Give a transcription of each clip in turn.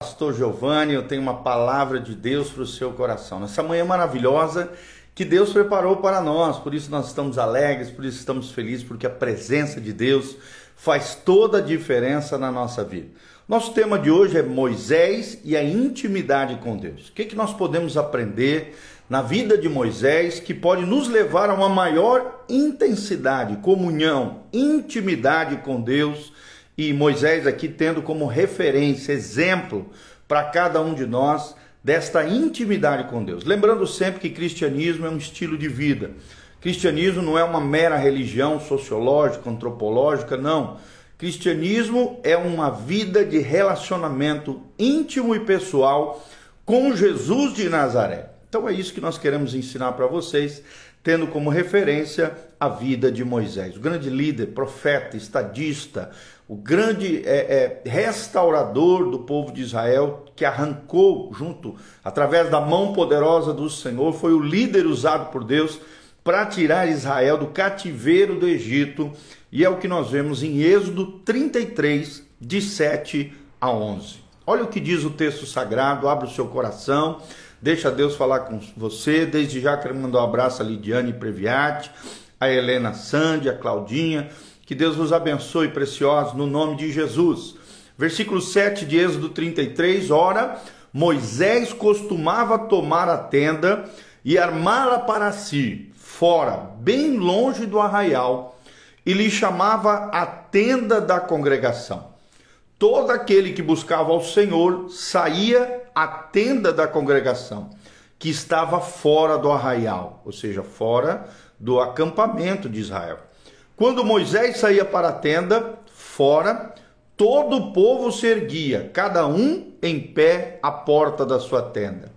Pastor Giovanni, eu tenho uma palavra de Deus para o seu coração. Nessa manhã maravilhosa que Deus preparou para nós, por isso nós estamos alegres, por isso estamos felizes, porque a presença de Deus faz toda a diferença na nossa vida. Nosso tema de hoje é Moisés e a intimidade com Deus. O que, que nós podemos aprender na vida de Moisés que pode nos levar a uma maior intensidade, comunhão, intimidade com Deus? E Moisés aqui tendo como referência, exemplo para cada um de nós desta intimidade com Deus. Lembrando sempre que cristianismo é um estilo de vida. Cristianismo não é uma mera religião sociológica, antropológica, não. Cristianismo é uma vida de relacionamento íntimo e pessoal com Jesus de Nazaré. Então é isso que nós queremos ensinar para vocês, tendo como referência a vida de Moisés, o grande líder, profeta, estadista, o grande é, é, restaurador do povo de Israel, que arrancou junto, através da mão poderosa do Senhor, foi o líder usado por Deus para tirar Israel do cativeiro do Egito, e é o que nós vemos em Êxodo 33, de 7 a 11. Olha o que diz o texto sagrado, abre o seu coração, deixa Deus falar com você. Desde já quero mandar um abraço a Lidiane Previati, a Helena Sandi, a Claudinha. Que Deus vos abençoe, preciosos, no nome de Jesus. Versículo 7 de Êxodo 33, ora, Moisés costumava tomar a tenda e armá-la para si, fora, bem longe do arraial, e lhe chamava a tenda da congregação. Todo aquele que buscava ao Senhor saía à tenda da congregação, que estava fora do arraial, ou seja, fora do acampamento de Israel. Quando Moisés saía para a tenda, fora, todo o povo se erguia, cada um em pé à porta da sua tenda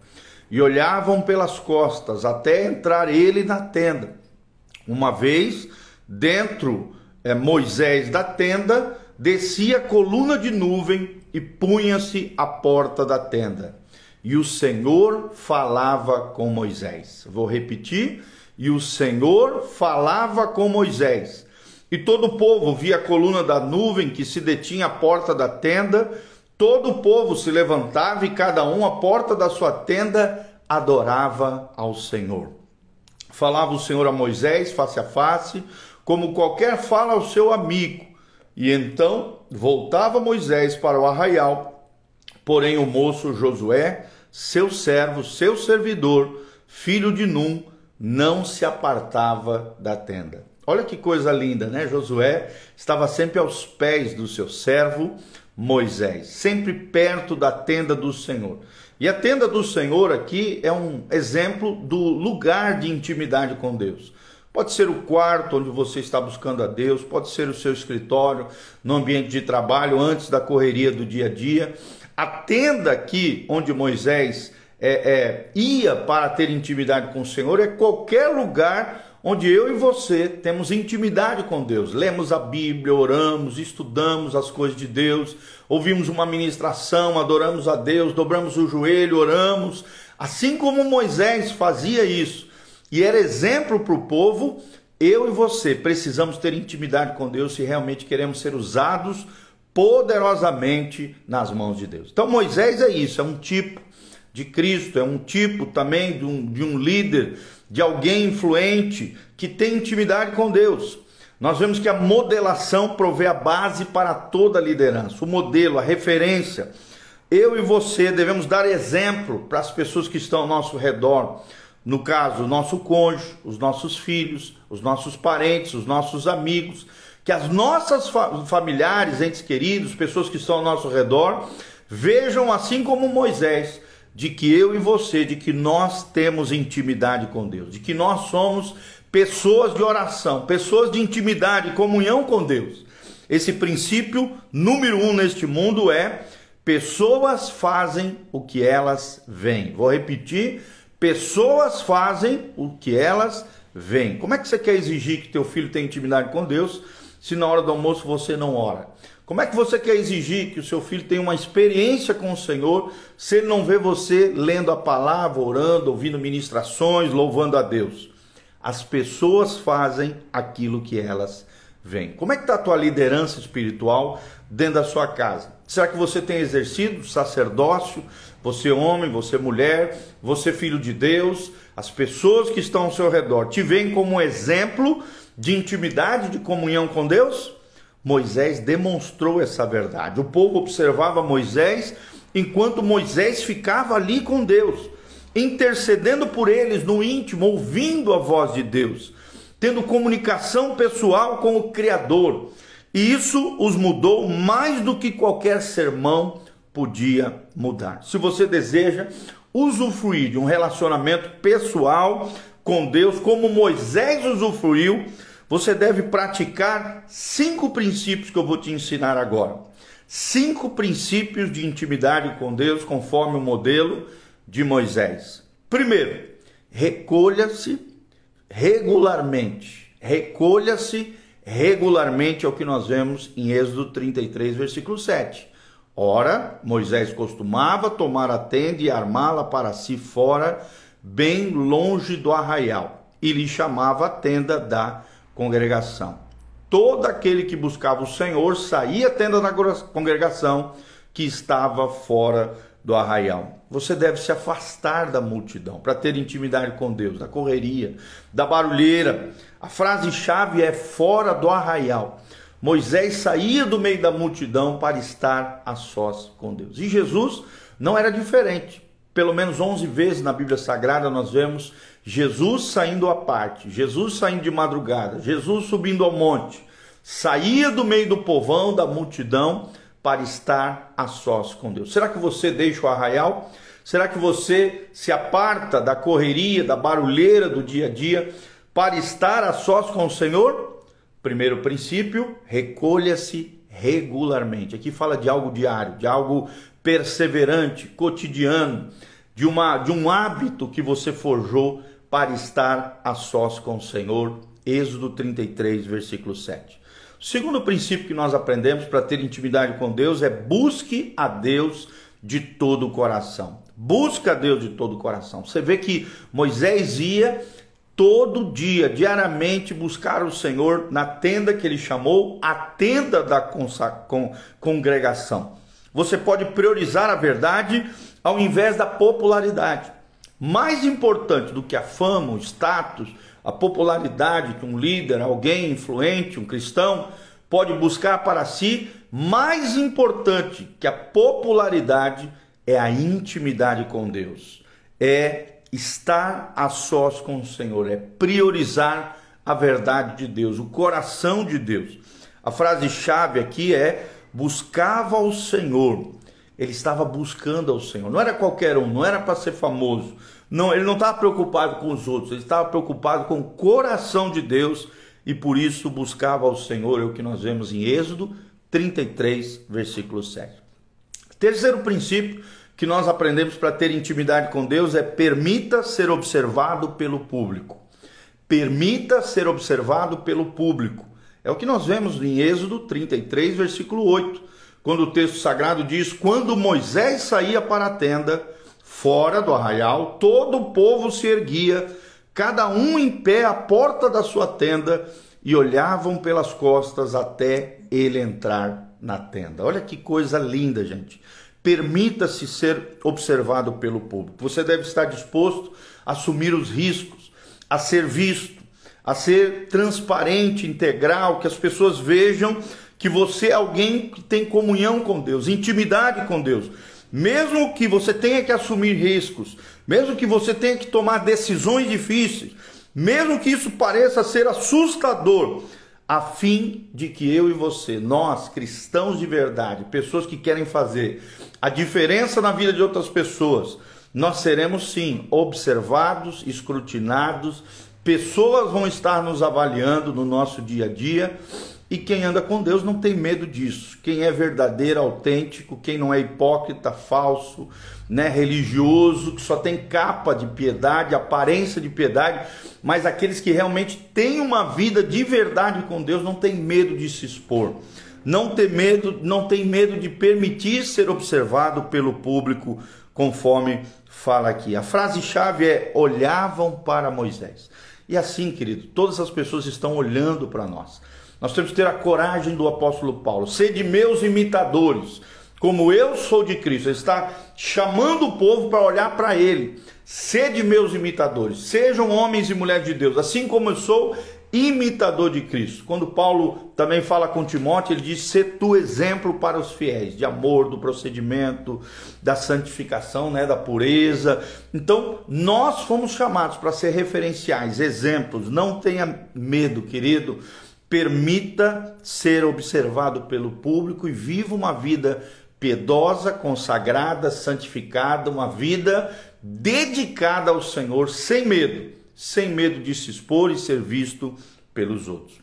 e olhavam pelas costas até entrar ele na tenda. Uma vez, dentro é, Moisés da tenda, descia a coluna de nuvem e punha-se à porta da tenda. E o Senhor falava com Moisés. Vou repetir. E o Senhor falava com Moisés. E todo o povo via a coluna da nuvem que se detinha à porta da tenda Todo o povo se levantava e cada um à porta da sua tenda adorava ao Senhor. Falava o Senhor a Moisés face a face, como qualquer fala ao seu amigo. E então voltava Moisés para o arraial. Porém, o moço Josué, seu servo, seu servidor, filho de Num, não se apartava da tenda. Olha que coisa linda, né? Josué estava sempre aos pés do seu servo, Moisés, sempre perto da tenda do Senhor. E a tenda do Senhor aqui é um exemplo do lugar de intimidade com Deus. Pode ser o quarto onde você está buscando a Deus, pode ser o seu escritório, no ambiente de trabalho, antes da correria do dia a dia. A tenda aqui onde Moisés é, é, ia para ter intimidade com o Senhor é qualquer lugar onde eu e você temos intimidade com Deus. Lemos a Bíblia, oramos, estudamos as coisas de Deus, ouvimos uma ministração, adoramos a Deus, dobramos o joelho, oramos, assim como Moisés fazia isso e era exemplo para o povo. Eu e você precisamos ter intimidade com Deus se realmente queremos ser usados poderosamente nas mãos de Deus. Então Moisés é isso, é um tipo de Cristo, é um tipo também de um, de um líder de alguém influente que tem intimidade com Deus. Nós vemos que a modelação provê a base para toda a liderança, o modelo, a referência. Eu e você devemos dar exemplo para as pessoas que estão ao nosso redor. No caso, o nosso cônjuge, os nossos filhos, os nossos parentes, os nossos amigos, que as nossas familiares, entes queridos, pessoas que estão ao nosso redor, vejam assim como Moisés, de que eu e você, de que nós temos intimidade com Deus, de que nós somos pessoas de oração, pessoas de intimidade, comunhão com Deus. Esse princípio número um neste mundo é pessoas fazem o que elas veem. Vou repetir: pessoas fazem o que elas veem. Como é que você quer exigir que teu filho tenha intimidade com Deus se na hora do almoço você não ora? Como é que você quer exigir que o seu filho tenha uma experiência com o Senhor se ele não vê você lendo a palavra, orando, ouvindo ministrações, louvando a Deus? As pessoas fazem aquilo que elas vem. Como é que está a tua liderança espiritual dentro da sua casa? Será que você tem exercido sacerdócio? Você homem, você mulher, você filho de Deus, as pessoas que estão ao seu redor te veem como exemplo de intimidade, de comunhão com Deus? Moisés demonstrou essa verdade. O povo observava Moisés enquanto Moisés ficava ali com Deus, intercedendo por eles no íntimo, ouvindo a voz de Deus, tendo comunicação pessoal com o Criador. E isso os mudou mais do que qualquer sermão podia mudar. Se você deseja usufruir de um relacionamento pessoal com Deus, como Moisés usufruiu, você deve praticar cinco princípios que eu vou te ensinar agora. Cinco princípios de intimidade com Deus, conforme o modelo de Moisés. Primeiro, recolha-se regularmente. Recolha-se regularmente é o que nós vemos em Êxodo 33, versículo 7. Ora, Moisés costumava tomar a tenda e armá-la para si fora, bem longe do arraial, e lhe chamava a tenda da congregação. Todo aquele que buscava o Senhor saía à tenda da congregação que estava fora do arraial. Você deve se afastar da multidão para ter intimidade com Deus, da correria, da barulheira. A frase-chave é fora do arraial. Moisés saía do meio da multidão para estar a sós com Deus. E Jesus não era diferente. Pelo menos 11 vezes na Bíblia Sagrada nós vemos Jesus saindo à parte, Jesus saindo de madrugada, Jesus subindo ao monte, saía do meio do povão, da multidão, para estar a sós com Deus. Será que você deixa o arraial? Será que você se aparta da correria, da barulheira do dia a dia para estar a sós com o Senhor? Primeiro princípio, recolha-se regularmente. Aqui fala de algo diário, de algo perseverante, cotidiano, de uma de um hábito que você forjou para estar a sós com o Senhor. Êxodo 33, versículo 7. O segundo princípio que nós aprendemos para ter intimidade com Deus é busque a Deus de todo o coração. Busca a Deus de todo o coração. Você vê que Moisés ia todo dia, diariamente, buscar o Senhor na tenda que ele chamou a tenda da congregação. Você pode priorizar a verdade ao invés da popularidade. Mais importante do que a fama, o status, a popularidade que um líder, alguém influente, um cristão pode buscar para si, mais importante que a popularidade é a intimidade com Deus. É estar a sós com o Senhor, é priorizar a verdade de Deus, o coração de Deus. A frase chave aqui é buscava o Senhor. Ele estava buscando ao Senhor. Não era qualquer um, não era para ser famoso, não, ele não estava preocupado com os outros, ele estava preocupado com o coração de Deus e por isso buscava ao Senhor, é o que nós vemos em Êxodo 33, versículo 7. Terceiro princípio que nós aprendemos para ter intimidade com Deus é permita ser observado pelo público. Permita ser observado pelo público. É o que nós vemos em Êxodo 33, versículo 8, quando o texto sagrado diz: Quando Moisés saía para a tenda, Fora do arraial, todo o povo se erguia, cada um em pé à porta da sua tenda, e olhavam pelas costas até ele entrar na tenda. Olha que coisa linda, gente. Permita-se ser observado pelo público. Você deve estar disposto a assumir os riscos, a ser visto, a ser transparente, integral, que as pessoas vejam que você é alguém que tem comunhão com Deus, intimidade com Deus mesmo que você tenha que assumir riscos, mesmo que você tenha que tomar decisões difíceis, mesmo que isso pareça ser assustador, a fim de que eu e você, nós cristãos de verdade, pessoas que querem fazer a diferença na vida de outras pessoas, nós seremos sim observados, escrutinados, pessoas vão estar nos avaliando no nosso dia a dia e quem anda com Deus não tem medo disso. Quem é verdadeiro, autêntico, quem não é hipócrita, falso, né, religioso, que só tem capa de piedade, aparência de piedade, mas aqueles que realmente têm uma vida de verdade com Deus não tem medo de se expor. Não tem medo, não tem medo de permitir ser observado pelo público, conforme fala aqui. A frase chave é olhavam para Moisés. E assim, querido, todas as pessoas estão olhando para nós. Nós temos que ter a coragem do apóstolo Paulo. Sede meus imitadores, como eu sou de Cristo. Ele está chamando o povo para olhar para ele. Sede meus imitadores, sejam homens e mulheres de Deus, assim como eu sou imitador de Cristo. Quando Paulo também fala com Timóteo, ele diz: "Ser tu exemplo para os fiéis, de amor, do procedimento, da santificação, né, da pureza". Então, nós fomos chamados para ser referenciais, exemplos. Não tenha medo, querido. Permita ser observado pelo público e viva uma vida piedosa, consagrada, santificada, uma vida dedicada ao Senhor sem medo sem medo de se expor e ser visto pelos outros.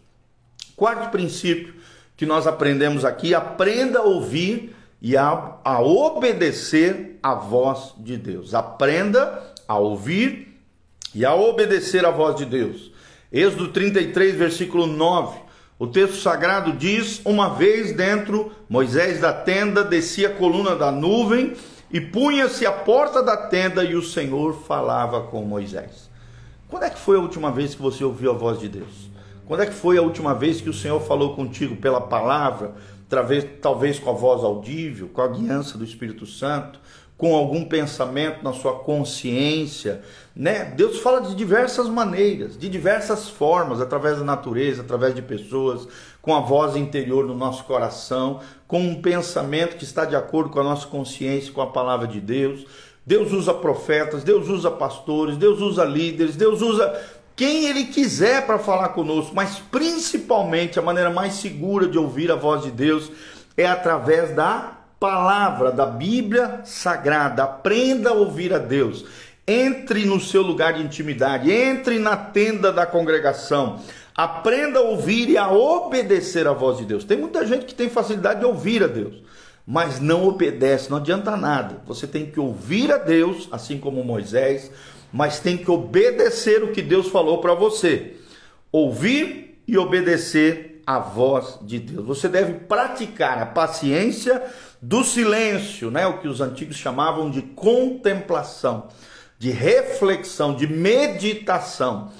Quarto princípio que nós aprendemos aqui: aprenda a ouvir e a, a obedecer a voz de Deus. Aprenda a ouvir e a obedecer a voz de Deus. Êxodo 33, versículo 9. O texto sagrado diz: Uma vez dentro, Moisés da tenda descia a coluna da nuvem e punha-se à porta da tenda e o Senhor falava com Moisés. Quando é que foi a última vez que você ouviu a voz de Deus? Quando é que foi a última vez que o Senhor falou contigo pela palavra, talvez, talvez com a voz audível, com a guiança do Espírito Santo, com algum pensamento na sua consciência, né? Deus fala de diversas maneiras, de diversas formas, através da natureza, através de pessoas, com a voz interior do nosso coração, com um pensamento que está de acordo com a nossa consciência, com a palavra de Deus. Deus usa profetas, Deus usa pastores, Deus usa líderes, Deus usa quem Ele quiser para falar conosco, mas principalmente a maneira mais segura de ouvir a voz de Deus é através da palavra, da Bíblia Sagrada. Aprenda a ouvir a Deus. Entre no seu lugar de intimidade, entre na tenda da congregação. Aprenda a ouvir e a obedecer a voz de Deus. Tem muita gente que tem facilidade de ouvir a Deus mas não obedece, não adianta nada. Você tem que ouvir a Deus, assim como Moisés, mas tem que obedecer o que Deus falou para você. Ouvir e obedecer a voz de Deus. Você deve praticar a paciência do silêncio, né? O que os antigos chamavam de contemplação, de reflexão, de meditação.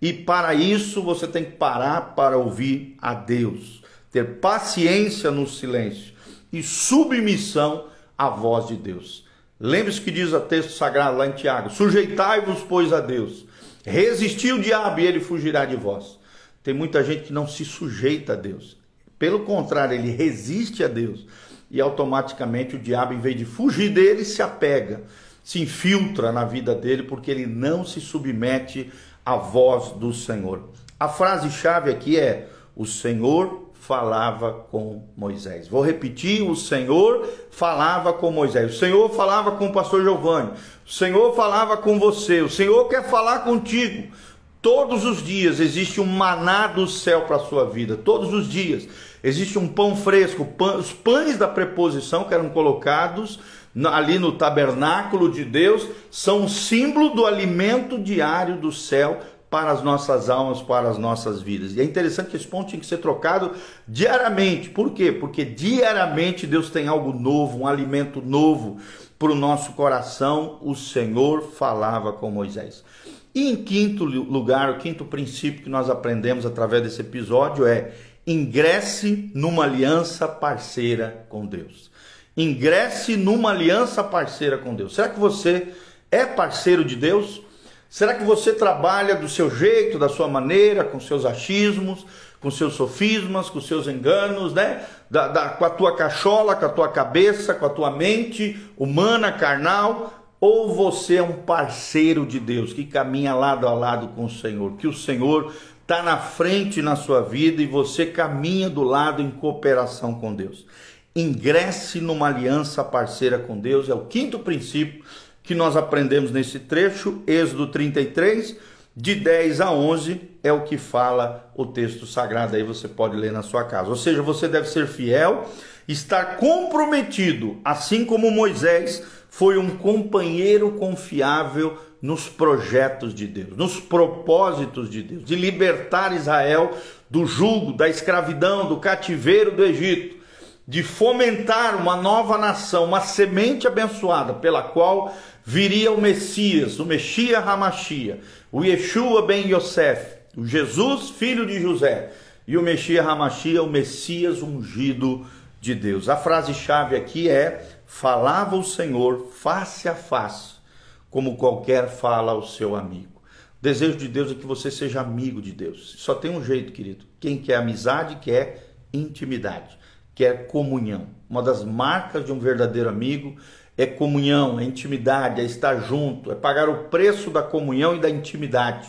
E para isso você tem que parar para ouvir a Deus, ter paciência no silêncio e submissão à voz de Deus. Lembre-se que diz o texto sagrado lá em Tiago: Sujeitai-vos, pois, a Deus. Resisti o diabo e ele fugirá de vós. Tem muita gente que não se sujeita a Deus. Pelo contrário, ele resiste a Deus. E automaticamente o diabo, em vez de fugir dele, se apega, se infiltra na vida dele, porque ele não se submete à voz do Senhor. A frase-chave aqui é: O Senhor falava com Moisés. Vou repetir: o Senhor falava com Moisés, o Senhor falava com o pastor Giovanni, o Senhor falava com você, o Senhor quer falar contigo. Todos os dias existe um maná do céu para a sua vida, todos os dias. Existe um pão fresco, pão, os pães da preposição que eram colocados ali no tabernáculo de Deus são um símbolo do alimento diário do céu para as nossas almas, para as nossas vidas. E é interessante que esse ponto tinha que ser trocado diariamente. Por quê? Porque diariamente Deus tem algo novo, um alimento novo para o nosso coração. O Senhor falava com Moisés. E em quinto lugar, o quinto princípio que nós aprendemos através desse episódio é ingresse numa aliança parceira com Deus. Ingresse numa aliança parceira com Deus. Será que você é parceiro de Deus? Será que você trabalha do seu jeito, da sua maneira, com seus achismos, com seus sofismas, com seus enganos, né? Da, da, com a tua cachola, com a tua cabeça, com a tua mente humana, carnal? Ou você é um parceiro de Deus que caminha lado a lado com o Senhor, que o Senhor está na frente na sua vida e você caminha do lado em cooperação com Deus. Ingresse numa aliança parceira com Deus, é o quinto princípio que nós aprendemos nesse trecho, Êxodo 33, de 10 a 11, é o que fala o texto sagrado, aí você pode ler na sua casa. Ou seja, você deve ser fiel, estar comprometido, assim como Moisés foi um companheiro confiável nos projetos de Deus, nos propósitos de Deus, de libertar Israel do jugo, da escravidão, do cativeiro do Egito, de fomentar uma nova nação, uma semente abençoada pela qual viria o Messias, o Messias Hamashia, o Yeshua ben Yosef, o Jesus, filho de José, e o Messias Hamashia, o Messias ungido de Deus. A frase-chave aqui é: falava o Senhor face a face, como qualquer fala ao seu amigo. O desejo de Deus é que você seja amigo de Deus. Só tem um jeito, querido. Quem quer amizade quer intimidade, quer comunhão. Uma das marcas de um verdadeiro amigo é comunhão, é intimidade, é estar junto, é pagar o preço da comunhão e da intimidade.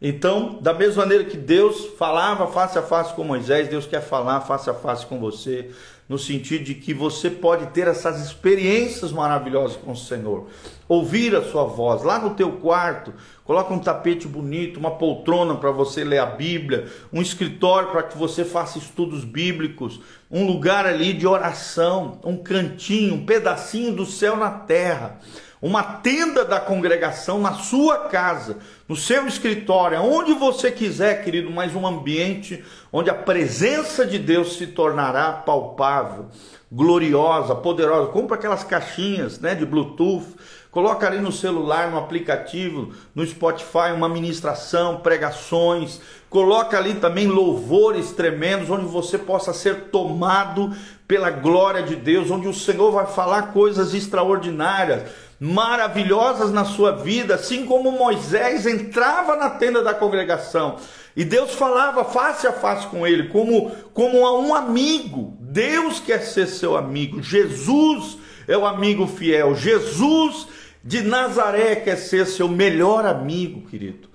Então, da mesma maneira que Deus falava face a face com Moisés, Deus quer falar face a face com você, no sentido de que você pode ter essas experiências maravilhosas com o Senhor. Ouvir a sua voz lá no teu quarto, coloca um tapete bonito, uma poltrona para você ler a Bíblia, um escritório para que você faça estudos bíblicos, um lugar ali de oração, um cantinho, um pedacinho do céu na terra uma tenda da congregação na sua casa, no seu escritório, onde você quiser, querido, mas um ambiente onde a presença de Deus se tornará palpável, gloriosa, poderosa. Compra aquelas caixinhas, né, de Bluetooth, coloca ali no celular, no aplicativo, no Spotify, uma ministração, pregações, coloca ali também louvores tremendos, onde você possa ser tomado pela glória de Deus, onde o Senhor vai falar coisas extraordinárias maravilhosas na sua vida, assim como Moisés entrava na tenda da congregação e Deus falava face a face com ele, como, como a um amigo. Deus quer ser seu amigo, Jesus é o amigo fiel, Jesus de Nazaré quer ser seu melhor amigo, querido.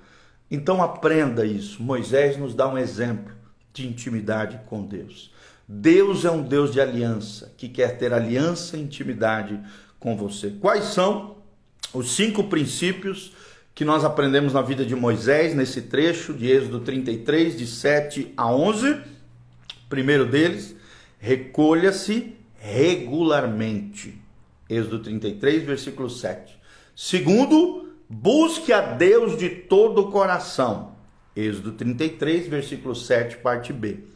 Então aprenda isso. Moisés nos dá um exemplo de intimidade com Deus. Deus é um Deus de aliança, que quer ter aliança e intimidade com você. Quais são os cinco princípios que nós aprendemos na vida de Moisés, nesse trecho de Êxodo 33, de 7 a 11? Primeiro deles, recolha-se regularmente. Êxodo 33, versículo 7. Segundo, busque a Deus de todo o coração. Êxodo 33, versículo 7, parte B.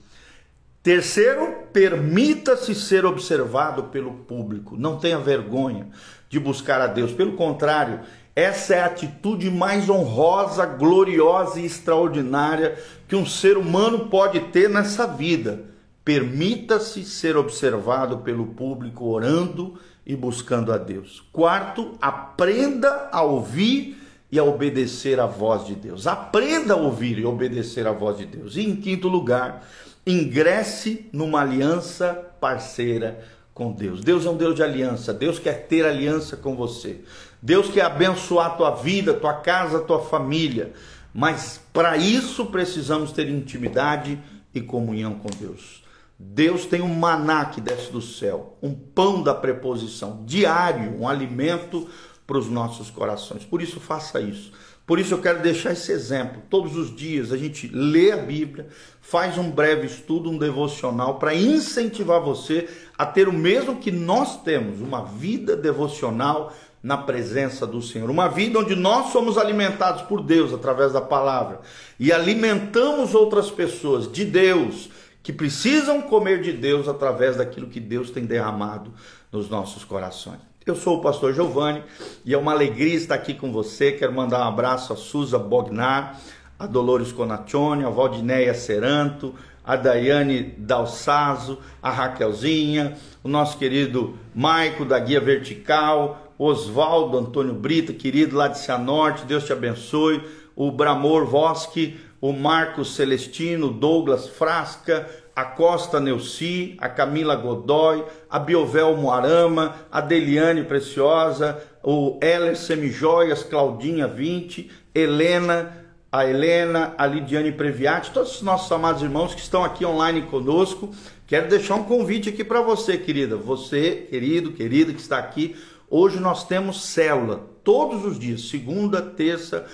Terceiro, permita-se ser observado pelo público. Não tenha vergonha de buscar a Deus. Pelo contrário, essa é a atitude mais honrosa, gloriosa e extraordinária que um ser humano pode ter nessa vida. Permita-se ser observado pelo público orando e buscando a Deus. Quarto, aprenda a ouvir e a obedecer à voz de Deus. Aprenda a ouvir e obedecer à voz de Deus. E em quinto lugar, ingresse numa aliança parceira com Deus. Deus é um Deus de aliança. Deus quer ter aliança com você. Deus quer abençoar a tua vida, tua casa, tua família. Mas para isso precisamos ter intimidade e comunhão com Deus. Deus tem um maná que desce do céu, um pão da preposição, diário, um alimento para os nossos corações. Por isso, faça isso. Por isso eu quero deixar esse exemplo. Todos os dias a gente lê a Bíblia, faz um breve estudo, um devocional para incentivar você a ter o mesmo que nós temos, uma vida devocional na presença do Senhor. Uma vida onde nós somos alimentados por Deus através da palavra e alimentamos outras pessoas de Deus que precisam comer de Deus através daquilo que Deus tem derramado nos nossos corações. Eu sou o pastor Giovanni e é uma alegria estar aqui com você. Quero mandar um abraço a Suza Bognar, a Dolores Conaccione, a Valdineia Seranto, a Daiane Dalsazo, a Raquelzinha, o nosso querido Maico da Guia Vertical, Oswaldo Antônio Brita, querido lá de Cianorte, Deus te abençoe, o Bramor Vosque, o Marcos Celestino, Douglas Frasca, a Costa Neuci, a Camila Godoy, a Biovel Moarama, a Deliane Preciosa, o Heller Semijoias, Claudinha 20, Helena, a Helena, a Lidiane Previati, todos os nossos amados irmãos que estão aqui online conosco. Quero deixar um convite aqui para você, querida. Você, querido, querida que está aqui. Hoje nós temos célula todos os dias, segunda, terça,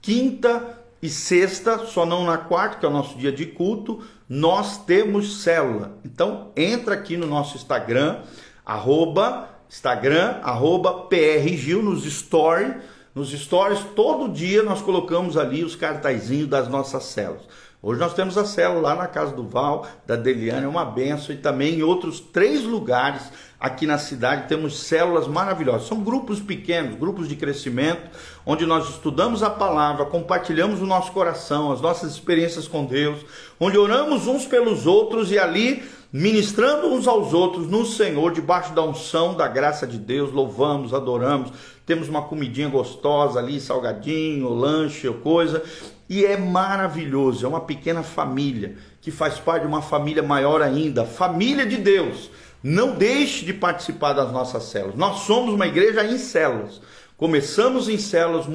quinta e sexta, só não na quarta, que é o nosso dia de culto nós temos célula. Então entra aqui no nosso Instagram, arroba, Instagram, arroba PRGil nos stories. Nos stories, todo dia nós colocamos ali os cartazinhos das nossas células. Hoje nós temos a célula lá na casa do Val, da Deliane, é uma benção, e também em outros três lugares aqui na cidade temos células maravilhosas. São grupos pequenos, grupos de crescimento, onde nós estudamos a palavra, compartilhamos o nosso coração, as nossas experiências com Deus, onde oramos uns pelos outros e ali ministrando uns aos outros no Senhor, debaixo da unção da graça de Deus, louvamos, adoramos, temos uma comidinha gostosa ali, salgadinho, lanche, coisa, e é maravilhoso, é uma pequena família que faz parte de uma família maior ainda, família de Deus. Não deixe de participar das nossas células. Nós somos uma igreja em células. Começamos em células,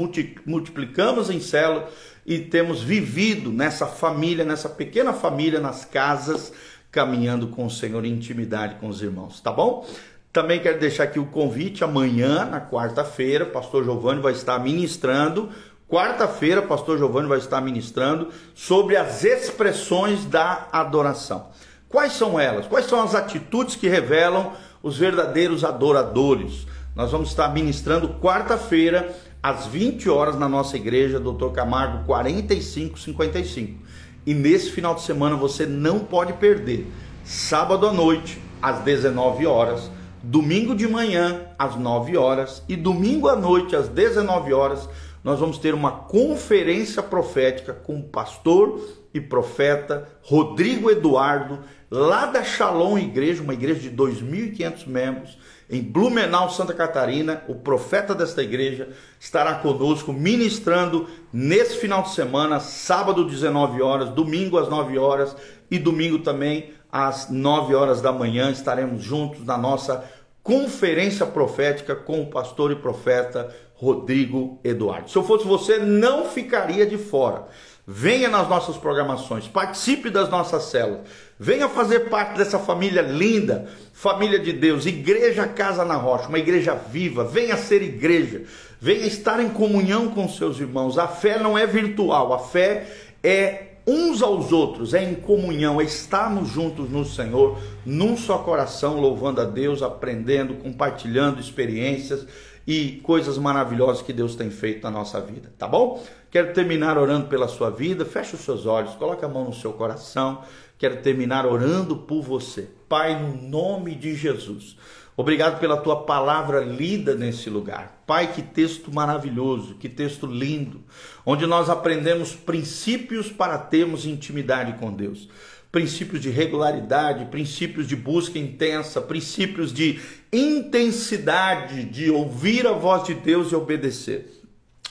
multiplicamos em células e temos vivido nessa família, nessa pequena família, nas casas, caminhando com o Senhor em intimidade com os irmãos, tá bom? Também quero deixar aqui o convite amanhã, na quarta-feira, pastor Giovanni vai estar ministrando Quarta-feira, pastor Giovanni vai estar ministrando sobre as expressões da adoração. Quais são elas? Quais são as atitudes que revelam os verdadeiros adoradores? Nós vamos estar ministrando quarta-feira, às 20 horas, na nossa igreja, Dr. Camargo 4555. E nesse final de semana você não pode perder. Sábado à noite, às 19 horas, domingo de manhã, às 9 horas e domingo à noite, às 19 horas nós vamos ter uma conferência profética com o pastor e profeta Rodrigo Eduardo, lá da Shalom Igreja, uma igreja de 2.500 membros, em Blumenau, Santa Catarina. O profeta desta igreja estará conosco ministrando nesse final de semana, sábado 19 horas, domingo às 9 horas e domingo também às 9 horas da manhã. Estaremos juntos na nossa conferência profética com o pastor e profeta Rodrigo Eduardo. Se eu fosse você, não ficaria de fora. Venha nas nossas programações, participe das nossas células, venha fazer parte dessa família linda, família de Deus, Igreja Casa na Rocha, uma igreja viva. Venha ser igreja, venha estar em comunhão com seus irmãos. A fé não é virtual, a fé é uns aos outros, é em comunhão, é estarmos juntos no Senhor, num só coração, louvando a Deus, aprendendo, compartilhando experiências e coisas maravilhosas que Deus tem feito na nossa vida, tá bom? Quero terminar orando pela sua vida. Feche os seus olhos, coloque a mão no seu coração. Quero terminar orando por você. Pai, no nome de Jesus. Obrigado pela tua palavra lida nesse lugar. Pai, que texto maravilhoso, que texto lindo, onde nós aprendemos princípios para termos intimidade com Deus princípios de regularidade, princípios de busca intensa, princípios de intensidade de ouvir a voz de Deus e obedecer.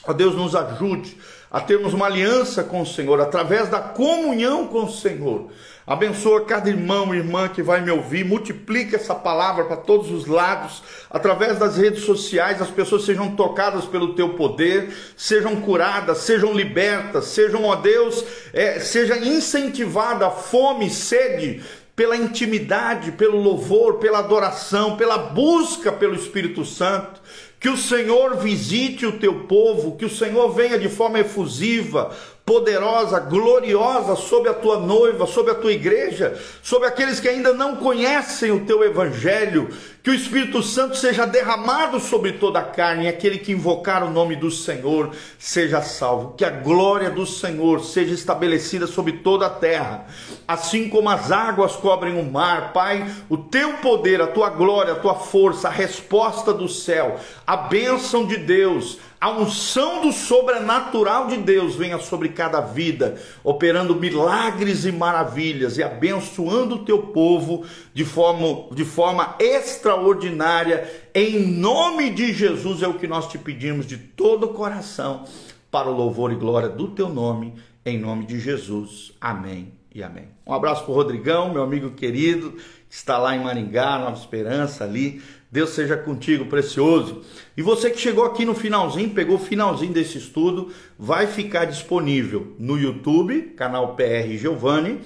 Ó Deus, nos ajude a termos uma aliança com o Senhor, através da comunhão com o Senhor. Abençoa cada irmão e irmã que vai me ouvir, multiplica essa palavra para todos os lados, através das redes sociais, as pessoas sejam tocadas pelo teu poder, sejam curadas, sejam libertas, sejam, ó Deus, é, seja incentivada a fome sede pela intimidade, pelo louvor, pela adoração, pela busca pelo Espírito Santo. Que o Senhor visite o teu povo, que o Senhor venha de forma efusiva, poderosa, gloriosa sobre a tua noiva, sobre a tua igreja, sobre aqueles que ainda não conhecem o teu evangelho, que o Espírito Santo seja derramado sobre toda a carne, e aquele que invocar o nome do Senhor seja salvo, que a glória do Senhor seja estabelecida sobre toda a terra, assim como as águas cobrem o mar, Pai, o teu poder, a tua glória, a tua força, a resposta do céu, a bênção de Deus, a unção do sobrenatural de Deus venha sobre cada vida, operando milagres e maravilhas e abençoando o teu povo de forma, de forma extraordinária. Em nome de Jesus é o que nós te pedimos de todo o coração, para o louvor e glória do teu nome, em nome de Jesus. Amém e amém. Um abraço para o Rodrigão, meu amigo querido, que está lá em Maringá, Nova Esperança ali. Deus seja contigo, precioso. E você que chegou aqui no finalzinho, pegou o finalzinho desse estudo, vai ficar disponível no YouTube, canal PR Giovanni,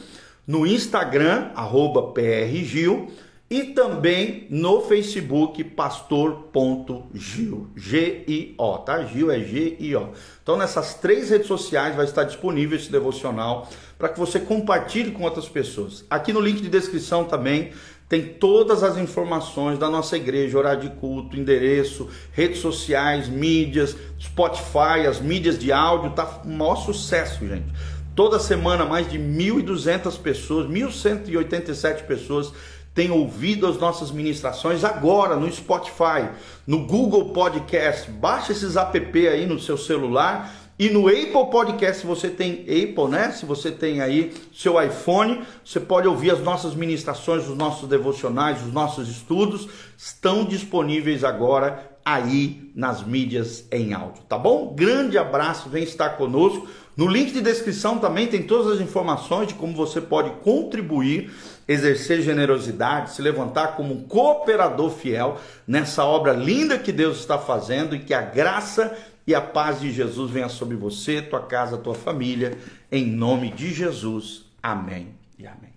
no Instagram, arroba PR Gil, e também no Facebook, pastor.gil, G-I-O, tá? Gil é G-I-O. Então nessas três redes sociais vai estar disponível esse devocional para que você compartilhe com outras pessoas. Aqui no link de descrição também tem todas as informações da nossa igreja, horário de culto, endereço, redes sociais, mídias, Spotify, as mídias de áudio, tá um maior sucesso, gente. Toda semana, mais de 1.200 pessoas, 1.187 pessoas têm ouvido as nossas ministrações agora no Spotify, no Google Podcast. Baixa esses app aí no seu celular e no Apple Podcast, se você tem Apple, né? Se você tem aí seu iPhone, você pode ouvir as nossas ministrações, os nossos devocionais, os nossos estudos, estão disponíveis agora aí nas mídias em áudio, tá bom? Grande abraço, vem estar conosco. No link de descrição também tem todas as informações de como você pode contribuir, exercer generosidade, se levantar como um cooperador fiel nessa obra linda que Deus está fazendo e que a graça e a paz de Jesus venha sobre você, tua casa, tua família, em nome de Jesus. Amém e amém.